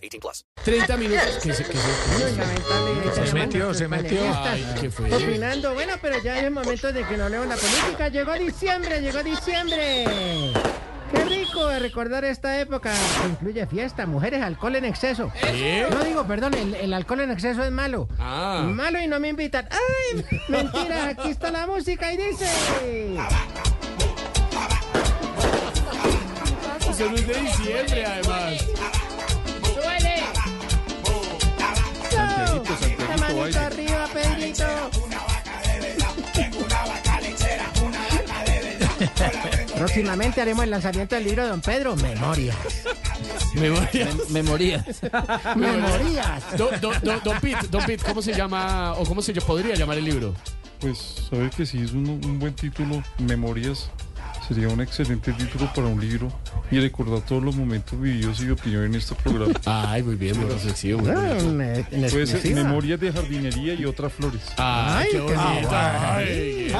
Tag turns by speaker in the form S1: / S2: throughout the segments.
S1: 18 plus.
S2: 30 minutos. que se, que se-
S3: Se metió, se metió.
S2: Ay, ¿qué fue?
S3: Opinando, bueno, pero ya es momento de que no leo la política. Llegó diciembre, llegó diciembre. Qué rico de recordar esta época que incluye fiesta, mujeres, alcohol en exceso.
S2: ¿Qué?
S3: No digo, perdón, el, el alcohol en exceso es malo.
S2: Ah.
S3: Malo y no me invitan. ¡Ay! Mentira, aquí está la música y dice.
S2: Eso no es de diciembre, además.
S3: Próximamente haremos el lanzamiento del libro de Don Pedro, Memorias.
S2: Memoria.
S4: Memoria.
S3: Memorias.
S2: Don, don, don, don Pete, don Pete, ¿cómo se llama o cómo se podría llamar el libro?
S4: Pues sabes que sí es un, un buen título, Memorias. Sería un excelente título para un libro y recordar todos los momentos vividos y de opinión en este programa.
S2: Ay, muy bien, muy reflexivo.
S3: Ah, en
S4: Puede ser. Memorias de jardinería y otras flores.
S2: Ay, qué
S3: Ay, qué
S2: bonito.
S3: bonito.
S2: Ay,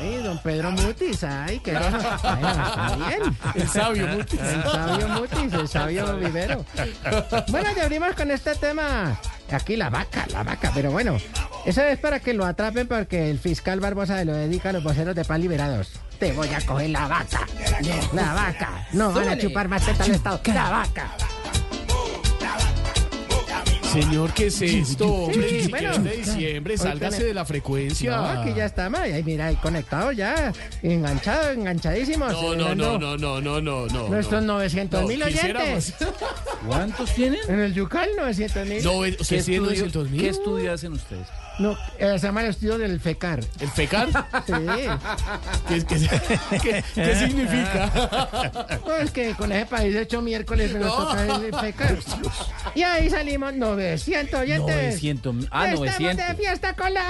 S3: Ay, don Pedro Mutis, ay, qué está bien.
S2: el sabio, Mutis.
S3: El sabio Mutis, el sabio vivero. Bueno, ya abrimos con este tema. Aquí la vaca, la vaca, pero bueno, eso es para que lo atrapen porque el fiscal Barbosa se lo dedica a los voceros de paz liberados. Te voy a coger la vaca, la vaca. No van a chupar más teta al Estado, la vaca.
S2: Señor, ¿qué es esto? Hombre, ni siquiera
S3: bueno.
S2: es de diciembre, sálgase de la frecuencia.
S3: No, aquí ya estamos, ahí mira, ahí conectados ya, enganchados, enganchadísimos.
S2: No, no, no, no, no, no, no, no.
S3: Nuestros
S2: no.
S3: 900 mil
S2: No,
S3: oyentes.
S5: ¿Cuántos tienen?
S3: En el Yucal, 900 mil.
S2: No, ¿usted
S5: ¿Qué
S2: tiene
S5: estudio,
S2: 900
S5: ¿Qué
S2: mil?
S5: estudio hacen ustedes?
S3: No, eh, se llama el estudio del FECAR.
S2: ¿El fecar?
S3: Sí.
S2: ¿Qué, qué, qué- qué significa?
S3: No, es que con ese país de hecho miércoles nos toca el FECAR. Y ahí salimos 900 oyentes.
S5: 900 mil. Ah,
S3: Estamos
S5: 900.
S3: de fiesta con la...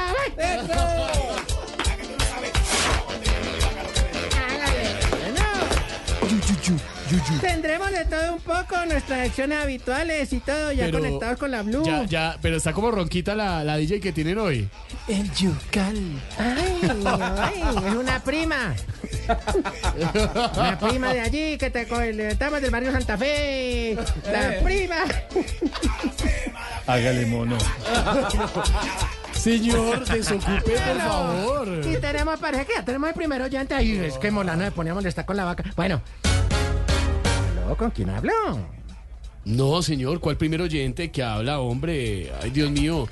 S3: Tendremos de todo un poco, nuestras acciones habituales y todo, ya
S2: Pero
S3: conectados con la Blue.
S2: Ya, ya, pero está como ronquita la, la DJ que tienen hoy.
S5: El Yucal.
S3: Ay, ay, es una prima. La prima de allí que te co- le- estamos del barrio Santa Fe. La prima.
S4: Hágale mono.
S2: Señor, desocupe, por favor.
S3: Y tenemos pareja que ya tenemos el primer oyente. Ay, es que Molano me ponía a molestar con la vaca. Bueno. ¿Aló? ¿Con quién habló?
S2: No, señor, ¿cuál primer oyente que habla, hombre? Ay, Dios mío.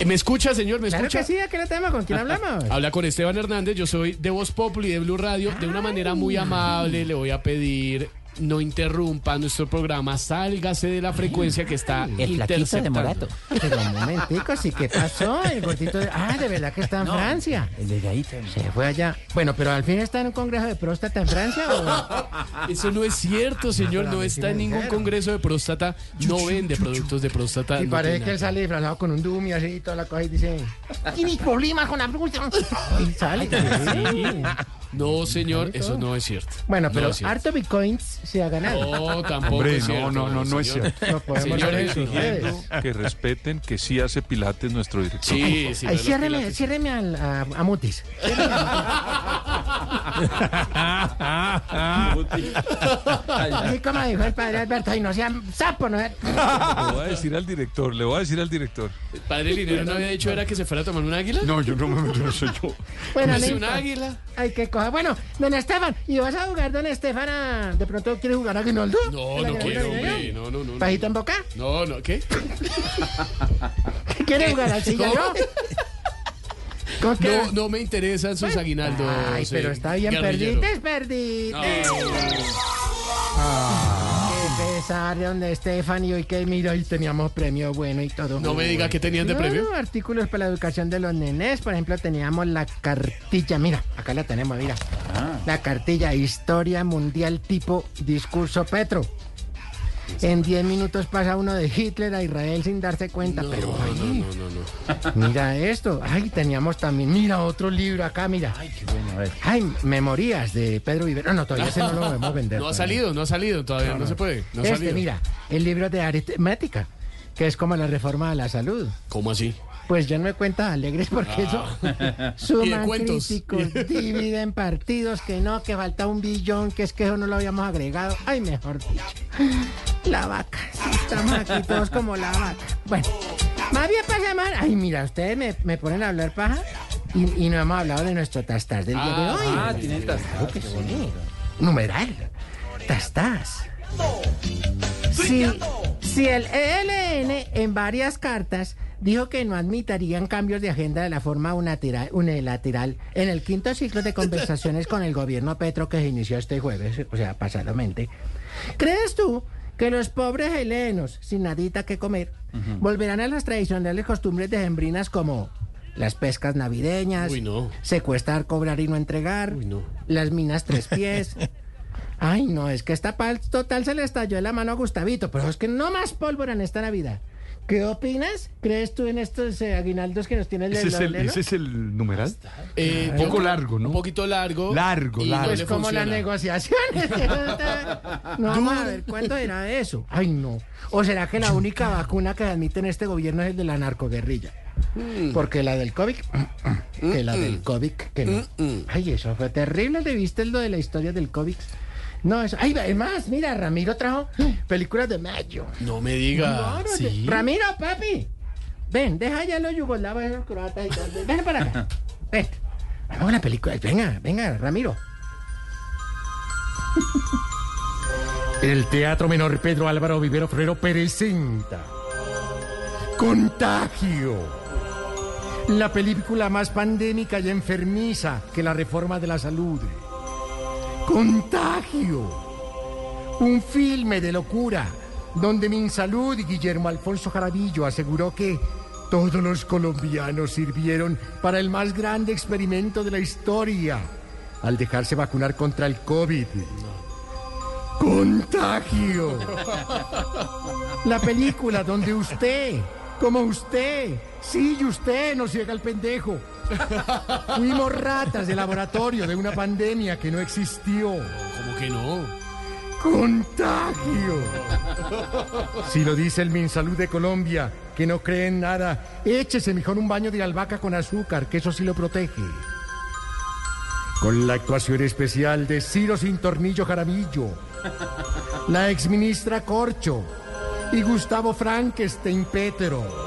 S2: Eh, ¿Me escucha, señor? ¿Me
S3: Claro
S2: escucha?
S3: que sí, aquí lo tenemos. ¿Con quién hablamos?
S2: Habla con Esteban Hernández, yo soy de Voz Populi de Blue Radio. De una manera muy amable le voy a pedir no interrumpa nuestro programa, sálgase de la frecuencia que está
S5: El flaquito de. Morato.
S3: Pero un momentico, sí, ¿qué pasó? El gordito de... Ah, de verdad que está en Francia.
S5: El delgadito.
S3: Se fue allá. Bueno, pero al fin está en un congreso de próstata en Francia o...
S2: Eso no es cierto, señor, no está en ningún congreso de próstata, no vende productos de próstata.
S3: Y
S2: no
S3: parece que él sale disfrazado con un dummy así y toda la cosa y dice... ¿Tienes problemas con la bruja? Y sale. sí.
S2: No, señor, eso no es cierto.
S3: Bueno, pero
S2: No es
S3: harto bitcoins se ha ganado.
S2: No, tampoco
S4: Hombre,
S2: es
S4: no,
S2: cierto.
S4: no, no, no es
S2: señor.
S4: cierto.
S3: No podemos
S2: Señores.
S4: Exigiendo que respeten que sí hace pilates nuestro director.
S2: Sí, sí.
S3: Ay, ciérreme, ciérreme al- a, a Mutis. Así como dijo el padre Alberto, ay, no sean sapo, ¿no?
S4: Le voy a decir al director, le voy a decir al director.
S2: pilates. Padre Linero no había dicho era que se fuera a tomar un águila.
S4: No, yo no me no soy yo.
S3: Bueno,
S2: ¿No es
S3: no
S2: un águila?
S3: Ay, qué cosa. Bueno, don Estefan, ¿y vas a jugar, don Estefan? a- ¿De pronto quieres jugar a Guinaldo?
S2: No,
S3: ¿El
S2: no quiero, hombre. No, no, no. no.
S3: ¿Pajito en boca?
S2: No, no, ¿qué?
S3: ¿Quieres jugar al silla.
S2: No, no me interesan sus aguinaldos.
S3: Ay, pero
S2: eh,
S3: está bien, perdites, perdites.
S2: No,
S3: Pesar de donde Estefan y hoy que mira, y teníamos premio bueno y todo.
S2: no me diga que tenían de
S3: No,
S2: premio.
S3: no, artículos para la educación de los nenes. Por ejemplo, teníamos la cartilla. Mira, acá la tenemos, mira.
S2: Ah.
S3: La cartilla Historia Mundial tipo Discurso Petro. En 10 minutos pasa uno de Hitler a Israel sin darse cuenta. pero ay, mira esto. Ay, teníamos también, mira otro libro acá, mira.
S5: Ay, qué bueno, a ver.
S3: Ay, Memorías de Pedro Vivero. No, todavía ese no lo podemos vender.
S2: No ha
S3: todavía.
S2: salido, no ha salido todavía, no se puede. No
S3: Este,
S2: salido.
S3: mira, el libro de aritmética, que es como la reforma de la salud.
S2: ¿Cómo así?
S3: Pues yo no me cuentas alegres porque eso
S2: Ah. De
S3: suman críticos, dividen partidos, que no, que falta un billón, que es que eso no lo habíamos agregado. Ay, mejor dicho. La vaca. estamos aquí todos como la vaca. Bueno, más bien pasamos. Ay, mira, ustedes me, me ponen a hablar paja y, y no hemos hablado de nuestro tastas del día de hoy.
S5: Ah, tiene el
S3: Claro que sí. Numeral. Tastas. Si, si el ELN en varias cartas dijo que no admitirían cambios de agenda de la forma unilateral, unilateral en el quinto ciclo de conversaciones con el gobierno Petro que se inició este jueves, o sea, pasadamente, ¿crees tú que los pobres helenos, sin nadita que comer, volverán a las tradicionales costumbres de hembrinas como las pescas navideñas,
S2: Uy, no.
S3: secuestrar, cobrar y no entregar,
S2: Uy, no.
S3: las minas tres pies? Ay, no, es que esta pal total se le estalló de la mano a Gustavito, pero es que no más pólvora en esta Navidad. ¿Qué opinas? ¿Crees tú en estos eh, aguinaldos que nos tiene el
S6: Ese es el, ese es el numeral.
S2: Eh,
S6: Un poco
S2: yo-
S6: largo, ¿no?
S2: Un poquito largo.
S6: Largo,
S2: y
S6: largo.
S2: no le
S3: como las negociaciones. no, vamos a ver, ¿cuánto era eso? Ay, no. ¿O será que la única vacuna que admite en este gobierno es el de la narcoguerrilla? Porque la del COVID, que la del COVID, que no. Ay, eso fue terrible. ¿Le viste lo de la historia del COVID? No, eso. Ay, es más, mira, Ramiro trajo películas de Mayo.
S2: No me diga.
S3: Claro,
S2: Sí.
S3: Ramiro, papi. Ven, deja ya los yugoslavos, esos croatas y tal. Ven para acá. Ven. Vamos a la película. Venga, venga, Ramiro. El Teatro Menor Pedro Álvaro Vivero Ferrero presenta Contagio. La película más pandémica y enfermiza que la reforma de la salud. Contagio. Un filme de locura donde Minsalud y Guillermo Alfonso Jaramillo aseguró que todos los colombianos sirvieron para el más grande experimento de la historia al dejarse vacunar contra el COVID. Contagio. La película donde usted, como usted, sí, usted nos llega al pendejo. Fuimos ratas de laboratorio de una pandemia que no existió.
S2: ¿Cómo que no?
S3: Contagio. Si lo dice el Minsalud de Colombia, que no cree en nada, échese mejor un baño de albahaca con azúcar, que eso sí lo protege. Con la actuación especial de Ciro Sin Tornillo Jaramillo, la exministra Corcho y Gustavo Frankenstein Petro.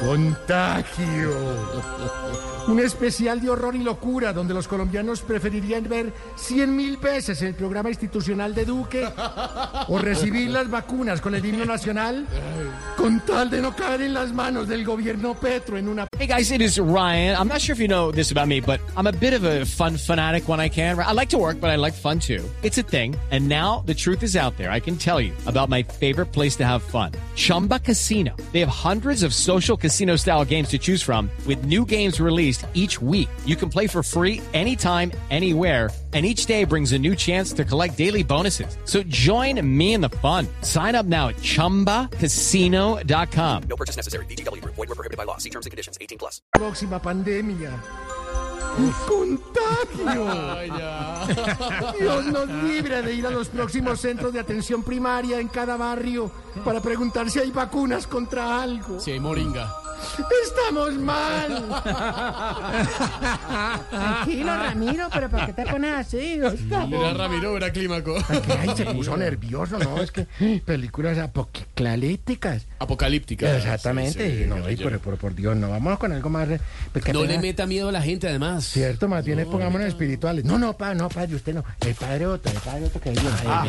S3: Contagio. Un especial de horror y locura donde los colombianos preferirían ver cien mil veces el programa institucional de Duque o recibir las vacunas con el himno nacional con tal de no caer en las manos del gobierno Petro en una...
S7: Hey guys, it is Ryan. I'm not sure if you know this about me, but I'm a bit of a fun fanatic when I can. I like to work, but I like fun too. It's a thing. And now the truth is out there. I can tell you about my favorite place to have fun. Chumba Casino. They have hundreds of social casino style games to choose from with new games released each week. You can play for free anytime, anywhere. And each day brings a new chance to collect daily bonuses. So join me in the fun. Sign up now at chumbacasino.com.
S1: No purchase necessary. VGW Group. Void were prohibited by law. See terms and conditions. 18 plus.
S3: próxima pandemia. ¡Contagio! Dios nos libre de ir a los próximos centros de atención primaria en cada barrio para preguntar si hay vacunas contra algo.
S2: Sí, hay moringa.
S3: ¡Estamos mal! Tranquilo, Ramiro, pero ¿por qué te pones así?
S2: Era Ramiro, era clímaco.
S3: Ay, se puso nervioso, ¿no? Es que películas apocalípticas.
S2: Apocalíptica.
S3: Exactamente.
S2: Sí, sí,
S3: no, ay,
S2: caballero.
S3: por, por, por Dios, no. Vamos con algo más. pues,
S2: No le meta miedo a la gente, además.
S3: Cierto, más bien pongámonos espirituales. No, no, pa, no, padre, usted no. El padre otro, el padre otro que viene. Ah.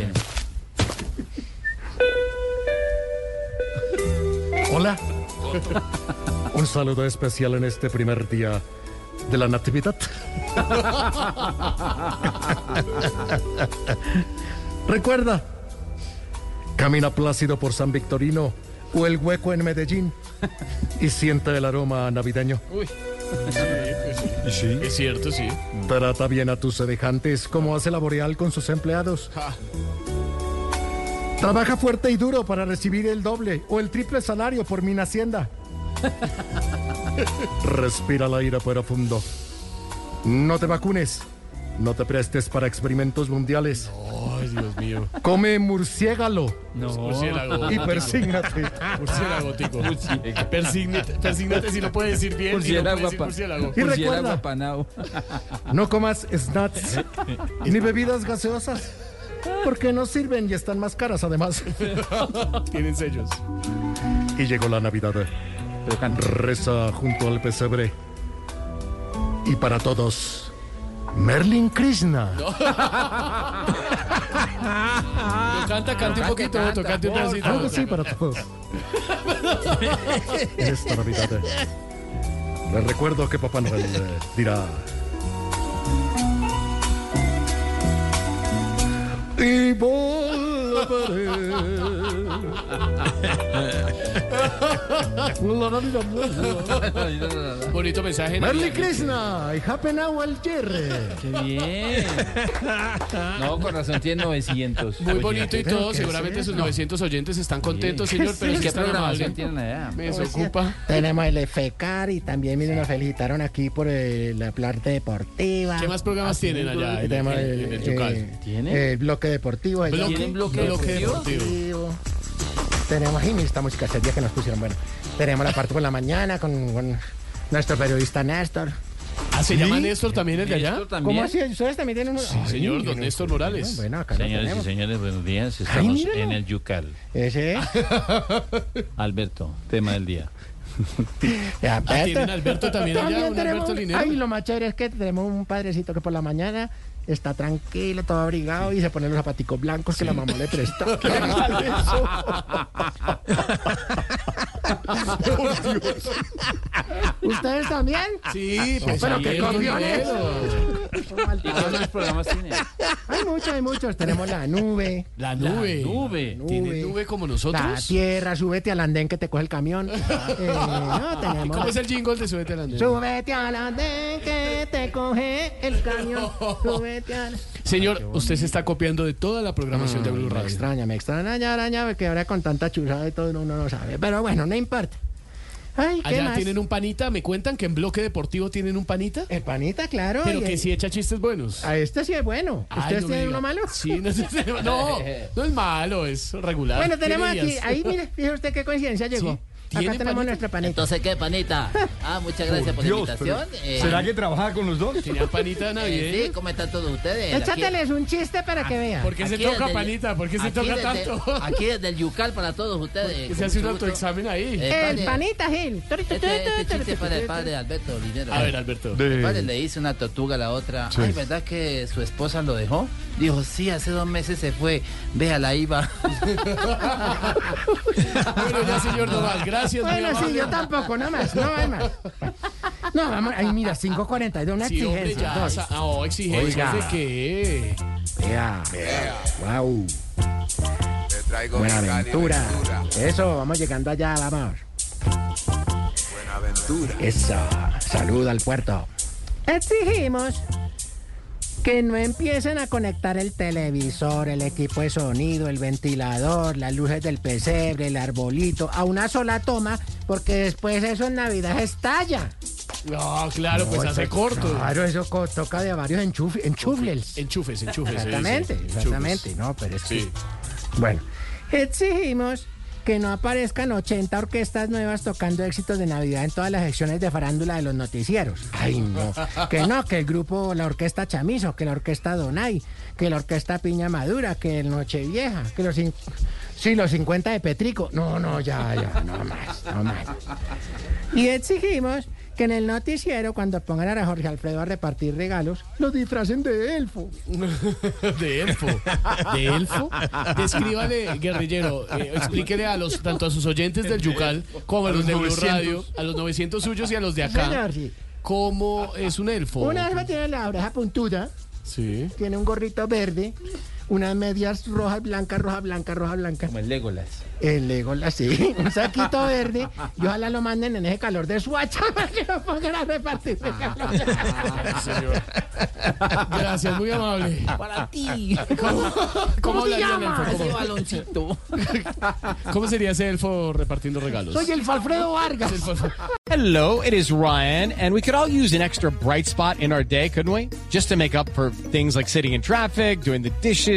S3: Hola. Un saludo especial en este primer día de la Natividad. Recuerda, camina plácido por San Victorino o el hueco en Medellín y siente el aroma navideño.
S6: ¿Y sí?
S2: Es cierto, sí.
S3: Trata bien a tus semejantes como hace la Boreal con sus empleados.
S2: Ja.
S8: Trabaja fuerte y duro para recibir el doble o el triple salario por mi hacienda. Respira el aire profundo. No te vacunes. No te prestes para experimentos mundiales.
S2: Ay, Dios mío.
S8: Come murciégalo
S2: Murciélago.
S8: y persígnate.
S2: Murciélago, tico. Persígnate, persígnate si lo puede decir bien. y no
S5: Murciélago
S2: decir
S5: apa-
S2: murciélago.
S8: Y recuerda-. No comas snacks ni bebidas gaseosas. Porque no sirven y están más caras además.
S2: Tienen sellos.
S8: Y llegó la Navidad.
S5: Pero canta.
S8: Reza junto al pesebre. Y para todos, Merlin Krishna.
S2: Lo canta, cante un poquito, Otto, cante un pedacito.
S8: Algo así para todos. En esta Navidad. Les recuerdo que Papá Noel eh, dirá. Y volveré.
S2: Bonito mensaje. Navideño.
S8: Krishna y Happy Now al.
S5: Qué bien. No, con razón tiene 900.
S2: Muy bonito y todo.
S8: ¿qué
S2: Seguramente sus
S8: eso?
S2: 900 oyentes están contentos, señor, pero es que
S5: ¿Qué
S2: es tan
S5: programación tienen allá?
S2: Me desocupa.
S3: Tenemos el FECAR y también miren, nos felicitaron aquí por eh, la parte deportiva.
S2: ¿Qué más programas tienen allá en,
S3: el,
S2: Yucal?
S3: eh,
S5: ¿Tiene?
S3: el bloque deportivo. el
S2: ¿Bloque?
S5: ¿Tienen bloque
S2: Bloque
S5: deportivo?
S3: Tenemos ahí, mira, esta música seria que nos pusieron. Bueno, tenemos la parte por la mañana con, con nuestro periodista Néstor.
S2: Ah, ¿se llama Néstor también el de allá?
S5: ¿Néstor
S3: ¿Cómo así? ¿Ustedes también tienen uno?
S2: Sí, señor, don Néstor Morales.
S3: Bueno, acá
S9: Señores y señores, buenos días.
S3: Ay,
S9: Estamos
S3: míralo.
S9: en el Yucal.
S3: Ese.
S9: Alberto, tema del día.
S3: Ya,
S2: Ah, ¿tienen Alberto también allá? ¿Un
S3: tenemos-
S2: Alberto Linero?
S3: Ay, lo más chévere es que tenemos un padrecito que por la mañana está tranquilo, todo abrigado y se pone los zapaticos blancos que la mamá le prestó. ¿Qué tal eso? ¿Ustedes también?
S2: Sí, pues
S3: pero qué
S2: Alberto
S3: copiones.
S2: Linero.
S5: ¿Y qué otros programas tiene?
S3: Hay muchos, hay muchos. Tenemos la nube,
S2: La nube.
S5: Nube.
S2: ¿Tiene
S3: nube,
S2: nube como
S3: la
S2: nosotros?
S3: tierra, súbete al andén que te coge el camión. Eh, no,
S2: ¿Y
S3: tenemos...
S2: cómo es el jingle de Súbete al Andén?
S3: Súbete al andén que te coge el camión. Súbete
S2: Señor, usted se está copiando de toda la programación de Blue
S3: Me
S2: Radio.
S3: extraña, me extraña, araña, porque ahora con tanta chuzada y todo uno no sabe. Pero bueno, no importa. Ay, ¿qué
S2: Allá
S3: más?
S2: tienen un panita, me cuentan que en bloque deportivo tienen un panita,
S3: El panita, claro.
S2: pero
S3: y
S2: que
S3: el-
S2: sí echa chistes buenos.
S3: A este sí es bueno.
S2: Ay,
S3: ¿Ustedes
S2: no me
S3: tienen
S2: diga.
S3: uno malo?
S2: Sí, no, no, no es malo, es regular.
S3: Bueno,
S2: ¿Qué
S3: tenemos aquí, ahí mire, fíjese usted qué coincidencia llegó.
S2: Sí,
S3: Acá
S2: ¿tiene
S3: tenemos
S2: panita?
S3: nuestra panita.
S10: Entonces, ¿qué, panita? Ah, muchas gracias por,
S6: Dios,
S10: la
S6: pero
S10: invitación. Eh,
S6: ¿Será que trabaja con los dos?
S2: Tenía panita
S10: eh,
S2: navideña.
S10: sí, ¿cómo están todos ustedes? Aquí-
S3: Échateles un chiste para que vea.
S2: ¿Por qué se toca
S10: desde-
S2: panita? ¿Por qué se toca
S10: desde-
S2: tanto?
S10: Aquí desde el Yucal para todos ustedes.
S2: Que se hace un autoexamen ahí.
S10: Eh,
S3: el
S10: padre,
S3: panita, Gil.
S10: Este, este chiste es para el padre Alberto Linero.
S2: A ver, Alberto.
S10: El padre
S6: De...
S10: le dice una tortuga a la otra,
S6: Sí.
S10: ay, ¿verdad que su esposa lo dejó? Dijo, sí, hace dos meses se fue, véala, iba.
S2: Bueno, ya, señor Noval, gracias. Muy
S3: Bueno, sí, yo tampoco, no más, no hay más. No, vamos, ahí mira, 5.42, una
S2: Sí, hombre,
S3: exigencia.
S2: ya.
S3: dos.
S2: sa- Oh, exigencias
S3: Oiga.
S2: de qué.
S3: Vea, wow. Buenaventura. Eso, vamos llegando allá, vamos. Buenaventura. Eso, salud al puerto. Exigimos que no empiecen a conectar el televisor, el equipo de sonido, el ventilador, las luces del pesebre, el arbolito, a una sola toma, porque después eso en Navidad estalla.
S2: No, claro, pues hace
S3: eso-
S2: corto.
S3: Claro, eso co- toca de varios enchuf- enchufles.
S2: Enchufes, enchufes. sí,
S3: Exactamente,
S2: sí,
S3: exactamente.
S2: enchufes.
S3: No, pero es que-
S2: Sí.
S3: Bueno, exigimos que no aparezcan 80 orquestas nuevas tocando éxitos de Navidad en todas las secciones de farándula de los noticieros. Ay, no. Que no, que el grupo, la orquesta Chamizo, que la orquesta Donay, que la orquesta Piña Madura, que el Nochevieja, que los... Sí, los 50 de Petrico. No, no, ya, ya, no más, no más. Y exigimos que en el noticiero, cuando pongan a Jorge Alfredo a repartir regalos, los disfracen de elfo.
S2: De elfo. ¿De elfo? Descríbale, guerrillero. eh, explíquele a los, tanto a sus oyentes del Yucal como a los de Blue Radio, a los 900 suyos y a los de acá,
S3: Señor, sí.
S2: cómo es un elfo.
S3: Una elfa tiene la oreja puntuda,
S2: Sí.
S3: tiene un gorrito verde, unas medias rojas, blancas, roja, blanca, roja, blanca.
S5: Como el Legolas.
S3: El Legolas, sí, un saquito verde. Y ojalá lo manden en ese calor de Suacha para que lo pongan a repartir regalos.
S2: Señor. Gracias, muy amable.
S10: Para ti.
S2: ¿Cómo, cómo
S10: se
S2: hablaría el
S10: llama
S2: elfo?
S10: ese
S2: ¿Cómo,
S10: baloncito?
S2: cómo sería ese elfo repartiendo regalos?
S3: Soy el Alfredo Vargas.
S7: Hello, it is Ryan, and we could all use an extra bright spot in our day, couldn't we? Just to make up for things like sitting in traffic, doing the dishes,